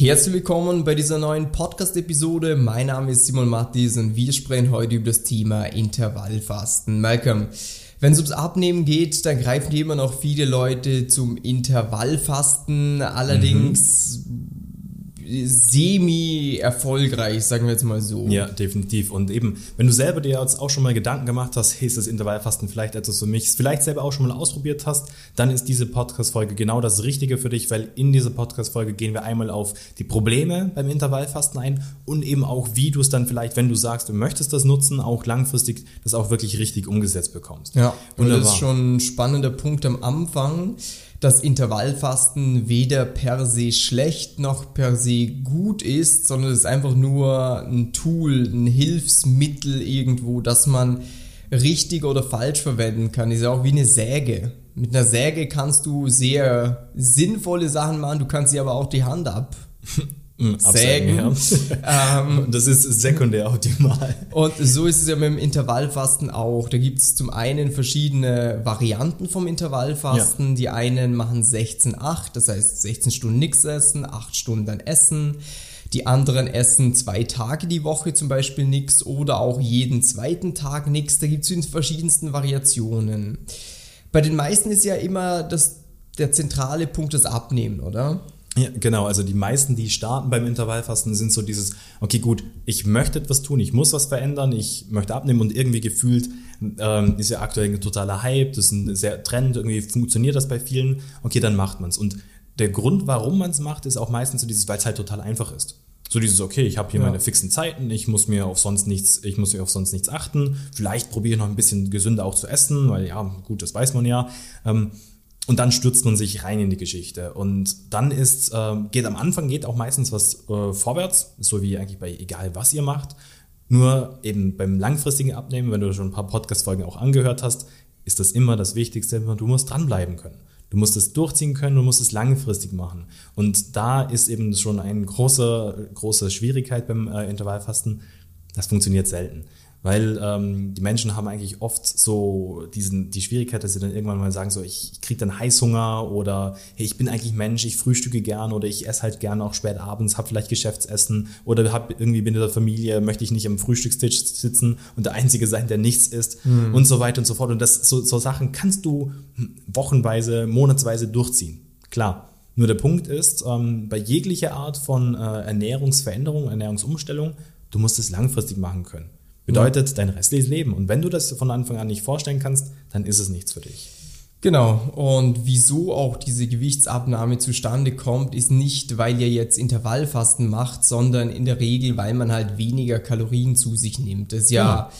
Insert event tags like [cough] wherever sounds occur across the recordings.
Herzlich willkommen bei dieser neuen Podcast-Episode. Mein Name ist Simon Mattis und wir sprechen heute über das Thema Intervallfasten. Malcolm, wenn es ums Abnehmen geht, dann greifen immer noch viele Leute zum Intervallfasten. Allerdings mhm semi-erfolgreich, sagen wir jetzt mal so. Ja, definitiv. Und eben, wenn du selber dir jetzt auch schon mal Gedanken gemacht hast, hey, ist das Intervallfasten vielleicht etwas für mich, vielleicht selber auch schon mal ausprobiert hast, dann ist diese Podcast-Folge genau das Richtige für dich, weil in dieser Podcast-Folge gehen wir einmal auf die Probleme beim Intervallfasten ein und eben auch, wie du es dann vielleicht, wenn du sagst, du möchtest das nutzen, auch langfristig das auch wirklich richtig umgesetzt bekommst. Ja, und das ist schon ein spannender Punkt am Anfang dass Intervallfasten weder per se schlecht noch per se gut ist, sondern es ist einfach nur ein Tool, ein Hilfsmittel irgendwo, das man richtig oder falsch verwenden kann. Ist ja auch wie eine Säge. Mit einer Säge kannst du sehr sinnvolle Sachen machen, du kannst sie aber auch die Hand ab [laughs] Sägen. Ja. [laughs] ähm, das ist sekundär optimal. Und so ist es ja mit dem Intervallfasten auch. Da gibt es zum einen verschiedene Varianten vom Intervallfasten. Ja. Die einen machen 16-8, das heißt 16 Stunden nichts essen, 8 Stunden dann essen. Die anderen essen zwei Tage die Woche zum Beispiel nichts oder auch jeden zweiten Tag nichts. Da gibt es in verschiedensten Variationen. Bei den meisten ist ja immer das, der zentrale Punkt das Abnehmen, oder? Ja, genau. Also die meisten, die starten beim Intervallfasten, sind so dieses, okay, gut, ich möchte etwas tun, ich muss was verändern, ich möchte abnehmen und irgendwie gefühlt ähm, ist ja aktuell ein totaler Hype, das ist ein sehr Trend, irgendwie funktioniert das bei vielen, okay, dann macht man es. Und der Grund, warum man es macht, ist auch meistens so dieses, weil es halt total einfach ist. So dieses, okay, ich habe hier ja. meine fixen Zeiten, ich muss mir auf sonst nichts, ich muss mir auf sonst nichts achten. Vielleicht probiere ich noch ein bisschen gesünder auch zu essen, weil ja, gut, das weiß man ja. Ähm, und dann stürzt man sich rein in die Geschichte. Und dann ist, äh, geht am Anfang geht auch meistens was äh, vorwärts, so wie eigentlich bei egal was ihr macht. Nur eben beim langfristigen Abnehmen, wenn du schon ein paar Podcast-Folgen auch angehört hast, ist das immer das Wichtigste, du musst dranbleiben können. Du musst es durchziehen können, du musst es langfristig machen. Und da ist eben schon eine große, große Schwierigkeit beim äh, Intervallfasten. Das funktioniert selten. Weil ähm, die Menschen haben eigentlich oft so diesen, die Schwierigkeit, dass sie dann irgendwann mal sagen, so ich, ich kriege dann Heißhunger oder hey, ich bin eigentlich Mensch, ich frühstücke gern oder ich esse halt gern auch spät abends, habe vielleicht Geschäftsessen oder hab irgendwie bin in der Familie, möchte ich nicht am Frühstückstisch sitzen und der Einzige sein, der nichts isst mhm. und so weiter und so fort. Und das so, so Sachen kannst du wochenweise, monatsweise durchziehen. Klar. Nur der Punkt ist, ähm, bei jeglicher Art von äh, Ernährungsveränderung, Ernährungsumstellung, du musst es langfristig machen können. Bedeutet dein restliches Leben. Und wenn du das von Anfang an nicht vorstellen kannst, dann ist es nichts für dich. Genau. Und wieso auch diese Gewichtsabnahme zustande kommt, ist nicht, weil ihr jetzt Intervallfasten macht, sondern in der Regel, weil man halt weniger Kalorien zu sich nimmt. Das ist ja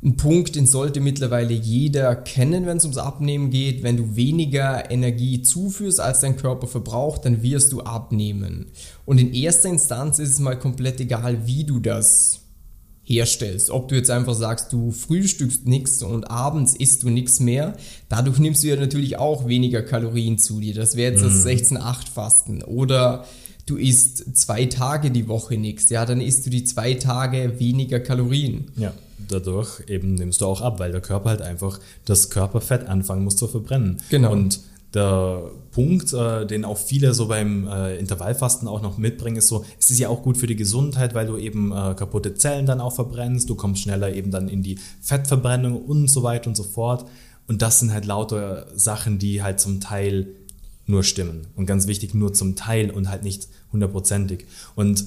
genau. ein Punkt, den sollte mittlerweile jeder kennen, wenn es ums Abnehmen geht. Wenn du weniger Energie zuführst, als dein Körper verbraucht, dann wirst du abnehmen. Und in erster Instanz ist es mal komplett egal, wie du das herstellst. Ob du jetzt einfach sagst, du frühstückst nichts und abends isst du nichts mehr, dadurch nimmst du ja natürlich auch weniger Kalorien zu dir. Das wäre jetzt das 16-8-Fasten. Mhm. Oder du isst zwei Tage die Woche nichts, ja, dann isst du die zwei Tage weniger Kalorien. Ja, dadurch eben nimmst du auch ab, weil der Körper halt einfach das Körperfett anfangen muss zu verbrennen. Genau. Und der Punkt, äh, den auch viele so beim äh, Intervallfasten auch noch mitbringen, ist so, es ist ja auch gut für die Gesundheit, weil du eben äh, kaputte Zellen dann auch verbrennst, du kommst schneller eben dann in die Fettverbrennung und so weiter und so fort. Und das sind halt lauter Sachen, die halt zum Teil nur stimmen. Und ganz wichtig, nur zum Teil und halt nicht hundertprozentig. Und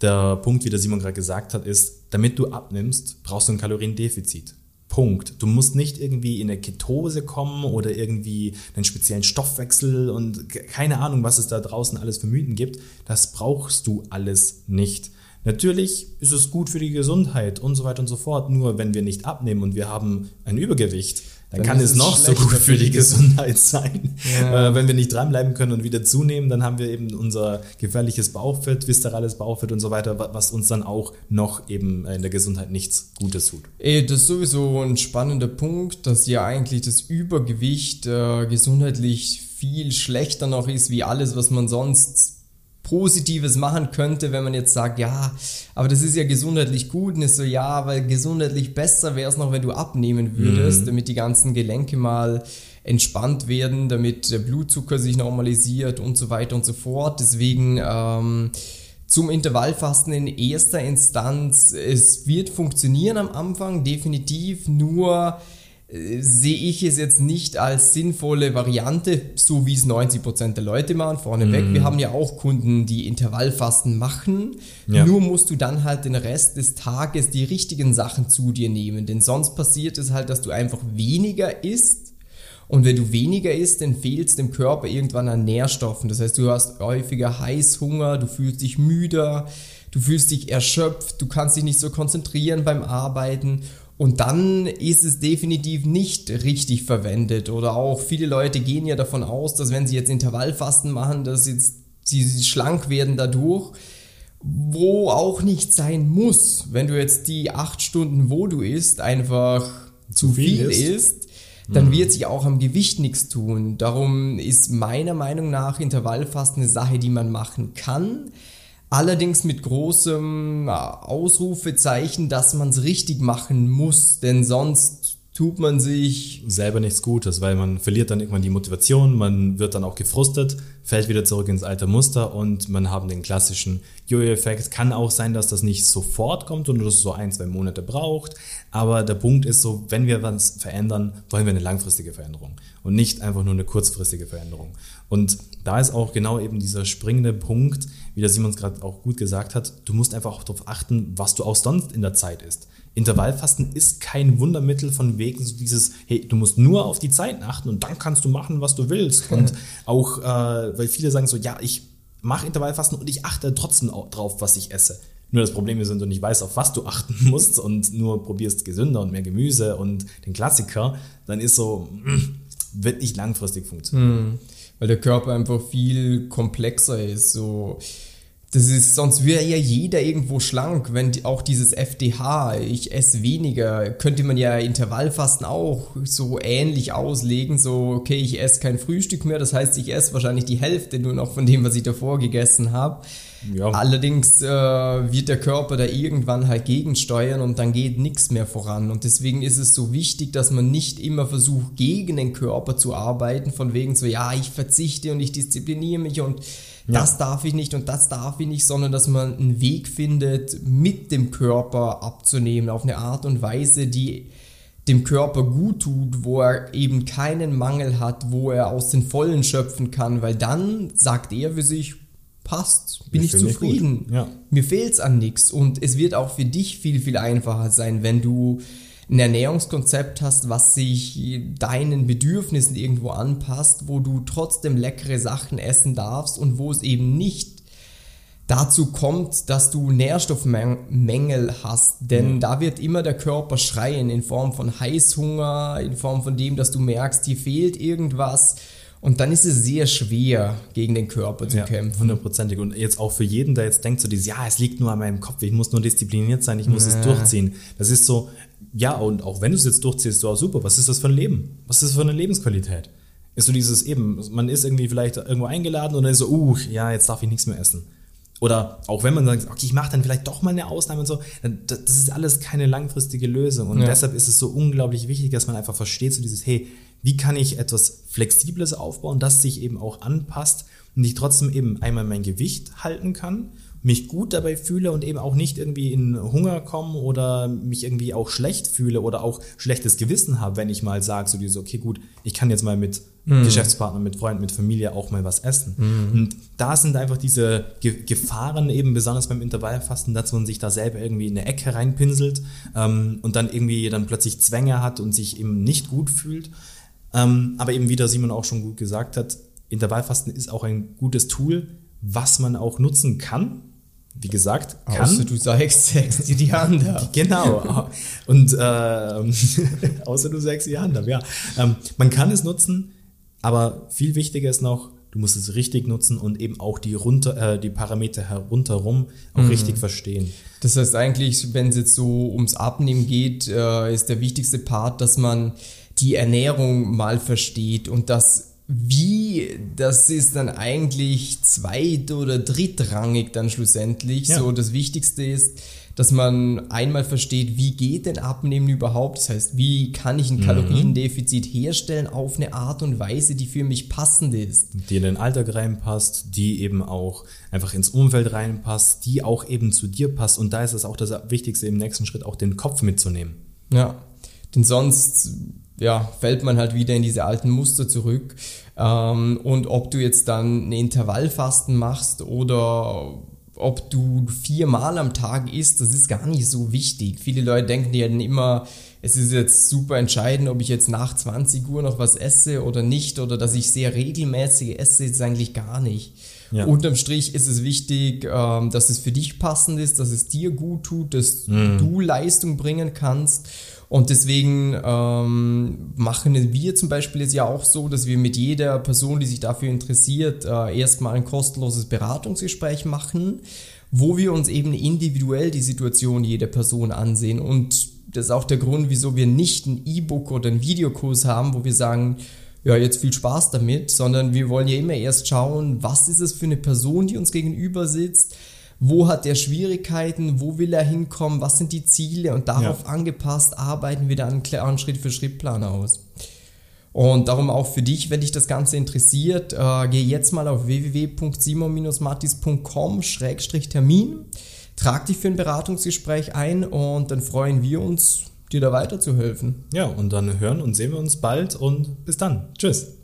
der Punkt, wie der Simon gerade gesagt hat, ist, damit du abnimmst, brauchst du ein Kaloriendefizit. Punkt. Du musst nicht irgendwie in eine Ketose kommen oder irgendwie einen speziellen Stoffwechsel und keine Ahnung, was es da draußen alles für Mythen gibt. Das brauchst du alles nicht. Natürlich ist es gut für die Gesundheit und so weiter und so fort. Nur wenn wir nicht abnehmen und wir haben ein Übergewicht, dann, dann kann es noch so gut für die Gesundheit sein. Ja. Äh, wenn wir nicht dranbleiben können und wieder zunehmen, dann haben wir eben unser gefährliches Bauchfett, viszerales Bauchfett und so weiter, was uns dann auch noch eben in der Gesundheit nichts Gutes tut. Ey, das ist sowieso ein spannender Punkt, dass ja eigentlich das Übergewicht äh, gesundheitlich viel schlechter noch ist wie alles, was man sonst Positives machen könnte, wenn man jetzt sagt, ja, aber das ist ja gesundheitlich gut. Und ist so, ja, weil gesundheitlich besser wäre es noch, wenn du abnehmen würdest, mhm. damit die ganzen Gelenke mal entspannt werden, damit der Blutzucker sich normalisiert und so weiter und so fort. Deswegen ähm, zum Intervallfasten in erster Instanz. Es wird funktionieren am Anfang, definitiv, nur sehe ich es jetzt nicht als sinnvolle Variante, so wie es 90% der Leute machen, vorneweg. Mm. Wir haben ja auch Kunden, die Intervallfasten machen. Ja. Nur musst du dann halt den Rest des Tages die richtigen Sachen zu dir nehmen. Denn sonst passiert es halt, dass du einfach weniger isst und wenn du weniger isst, dann fehlt es dem Körper irgendwann an Nährstoffen. Das heißt, du hast häufiger Heißhunger, du fühlst dich müder, du fühlst dich erschöpft, du kannst dich nicht so konzentrieren beim Arbeiten. Und dann ist es definitiv nicht richtig verwendet. Oder auch viele Leute gehen ja davon aus, dass wenn sie jetzt Intervallfasten machen, dass jetzt sie schlank werden dadurch. Wo auch nicht sein muss. Wenn du jetzt die acht Stunden, wo du isst, einfach zu viel, viel isst dann mhm. wird sich auch am Gewicht nichts tun. Darum ist meiner Meinung nach Intervallfasten eine Sache, die man machen kann. Allerdings mit großem Ausrufezeichen, dass man es richtig machen muss, denn sonst tut man sich selber nichts Gutes, weil man verliert dann irgendwann die Motivation, man wird dann auch gefrustet, fällt wieder zurück ins alte Muster und man haben den klassischen Jojo-Effekt. Kann auch sein, dass das nicht sofort kommt und dass es so ein, zwei Monate braucht. Aber der Punkt ist so, wenn wir was verändern, wollen wir eine langfristige Veränderung und nicht einfach nur eine kurzfristige Veränderung. Und da ist auch genau eben dieser springende Punkt, wie der Simons gerade auch gut gesagt hat, du musst einfach auch darauf achten, was du auch sonst in der Zeit isst. Intervallfasten ist kein Wundermittel von wegen so dieses, hey, du musst nur auf die Zeiten achten und dann kannst du machen, was du willst. [laughs] Und auch, äh, weil viele sagen so, ja, ich mache Intervallfasten und ich achte trotzdem drauf, was ich esse. Nur das Problem ist, wenn du nicht weißt, auf was du achten [laughs] musst und nur probierst gesünder und mehr Gemüse und den Klassiker, dann ist so, mm, wird nicht langfristig funktionieren. Mhm. Weil der Körper einfach viel komplexer ist. So, das ist, sonst wäre ja jeder irgendwo schlank, wenn auch dieses FDH, ich esse weniger, könnte man ja Intervallfasten auch so ähnlich auslegen, so, okay, ich esse kein Frühstück mehr, das heißt, ich esse wahrscheinlich die Hälfte nur noch von dem, was ich davor gegessen habe. Ja. Allerdings äh, wird der Körper da irgendwann halt gegensteuern und dann geht nichts mehr voran. Und deswegen ist es so wichtig, dass man nicht immer versucht, gegen den Körper zu arbeiten, von wegen so, ja, ich verzichte und ich diszipliniere mich und ja. das darf ich nicht und das darf ich nicht, sondern dass man einen Weg findet, mit dem Körper abzunehmen, auf eine Art und Weise, die dem Körper gut tut, wo er eben keinen Mangel hat, wo er aus den Vollen schöpfen kann, weil dann sagt er für sich, passt, bin ich, ich zufrieden, ja. mir fehlt's an nichts und es wird auch für dich viel, viel einfacher sein, wenn du ein Ernährungskonzept hast, was sich deinen Bedürfnissen irgendwo anpasst, wo du trotzdem leckere Sachen essen darfst und wo es eben nicht dazu kommt, dass du Nährstoffmängel hast, denn mhm. da wird immer der Körper schreien in Form von Heißhunger, in Form von dem, dass du merkst, dir fehlt irgendwas und dann ist es sehr schwer, gegen den Körper zu ja, kämpfen. Hundertprozentig. Und jetzt auch für jeden, der jetzt denkt, so dieses, ja, es liegt nur an meinem Kopf, ich muss nur diszipliniert sein, ich muss ja. es durchziehen. Das ist so, ja, und auch wenn du es jetzt durchziehst, so super, was ist das für ein Leben? Was ist das für eine Lebensqualität? Ist so dieses eben, man ist irgendwie vielleicht irgendwo eingeladen und dann ist so, uh, ja, jetzt darf ich nichts mehr essen. Oder auch wenn man sagt, okay, ich mache dann vielleicht doch mal eine Ausnahme und so, das ist alles keine langfristige Lösung. Und ja. deshalb ist es so unglaublich wichtig, dass man einfach versteht, so dieses, hey, wie kann ich etwas Flexibles aufbauen, das sich eben auch anpasst und ich trotzdem eben einmal mein Gewicht halten kann mich gut dabei fühle und eben auch nicht irgendwie in Hunger komme oder mich irgendwie auch schlecht fühle oder auch schlechtes Gewissen habe, wenn ich mal sage, so dieses, okay, gut, ich kann jetzt mal mit mhm. Geschäftspartnern, mit Freunden, mit Familie auch mal was essen. Mhm. Und da sind einfach diese Ge Gefahren eben besonders beim Intervallfasten, dass man sich da selber irgendwie in eine Ecke reinpinselt ähm, und dann irgendwie dann plötzlich Zwänge hat und sich eben nicht gut fühlt. Ähm, aber eben wie der Simon auch schon gut gesagt hat, Intervallfasten ist auch ein gutes Tool, was man auch nutzen kann, wie gesagt, kann. [laughs] [laughs] Außer du sagst, sagst dir die Hand ab. Genau. Und äh, außer du sagst die Hand ab, ja. Ähm, man kann es nutzen, aber viel wichtiger ist noch, du musst es richtig nutzen und eben auch die, runter, äh, die Parameter herunterrum auch mhm. richtig verstehen. Das heißt eigentlich, wenn es jetzt so ums Abnehmen geht, äh, ist der wichtigste Part, dass man die Ernährung mal versteht und dass wie, das ist dann eigentlich zweit- oder drittrangig dann schlussendlich. Ja. So, das Wichtigste ist, dass man einmal versteht, wie geht denn Abnehmen überhaupt? Das heißt, wie kann ich ein Kaloriendefizit herstellen auf eine Art und Weise, die für mich passend ist? die in den Alltag reinpasst, die eben auch einfach ins Umfeld reinpasst, die auch eben zu dir passt. Und da ist es auch das Wichtigste im nächsten Schritt, auch den Kopf mitzunehmen. Ja, denn sonst ja, fällt man halt wieder in diese alten Muster zurück. Ähm, und ob du jetzt dann ein Intervallfasten machst oder ob du viermal am Tag isst, das ist gar nicht so wichtig. Viele Leute denken ja dann immer, es ist jetzt super entscheidend, ob ich jetzt nach 20 Uhr noch was esse oder nicht oder dass ich sehr regelmäßig esse, ist eigentlich gar nicht. Ja. Unterm Strich ist es wichtig, ähm, dass es für dich passend ist, dass es dir gut tut, dass du Leistung bringen kannst. Und deswegen ähm, machen wir zum Beispiel es ja auch so, dass wir mit jeder Person, die sich dafür interessiert, äh, erstmal ein kostenloses Beratungsgespräch machen, wo wir uns eben individuell die Situation jeder Person ansehen. Und das ist auch der Grund, wieso wir nicht ein E-Book oder einen Videokurs haben, wo wir sagen, ja, jetzt viel Spaß damit, sondern wir wollen ja immer erst schauen, was ist es für eine Person, die uns gegenüber sitzt, wo hat er Schwierigkeiten, wo will er hinkommen, was sind die Ziele und darauf Ja. angepasst arbeiten wir dann einen klaren Schritt-für-Schritt-Plan aus. Und darum auch für dich, wenn dich das Ganze interessiert, äh, geh jetzt mal auf www.simon-mattis.com-termin, trag dich für ein Beratungsgespräch ein und dann freuen wir uns, dir da weiterzuhelfen. Ja, und dann hören und sehen wir uns bald und bis dann. Tschüss.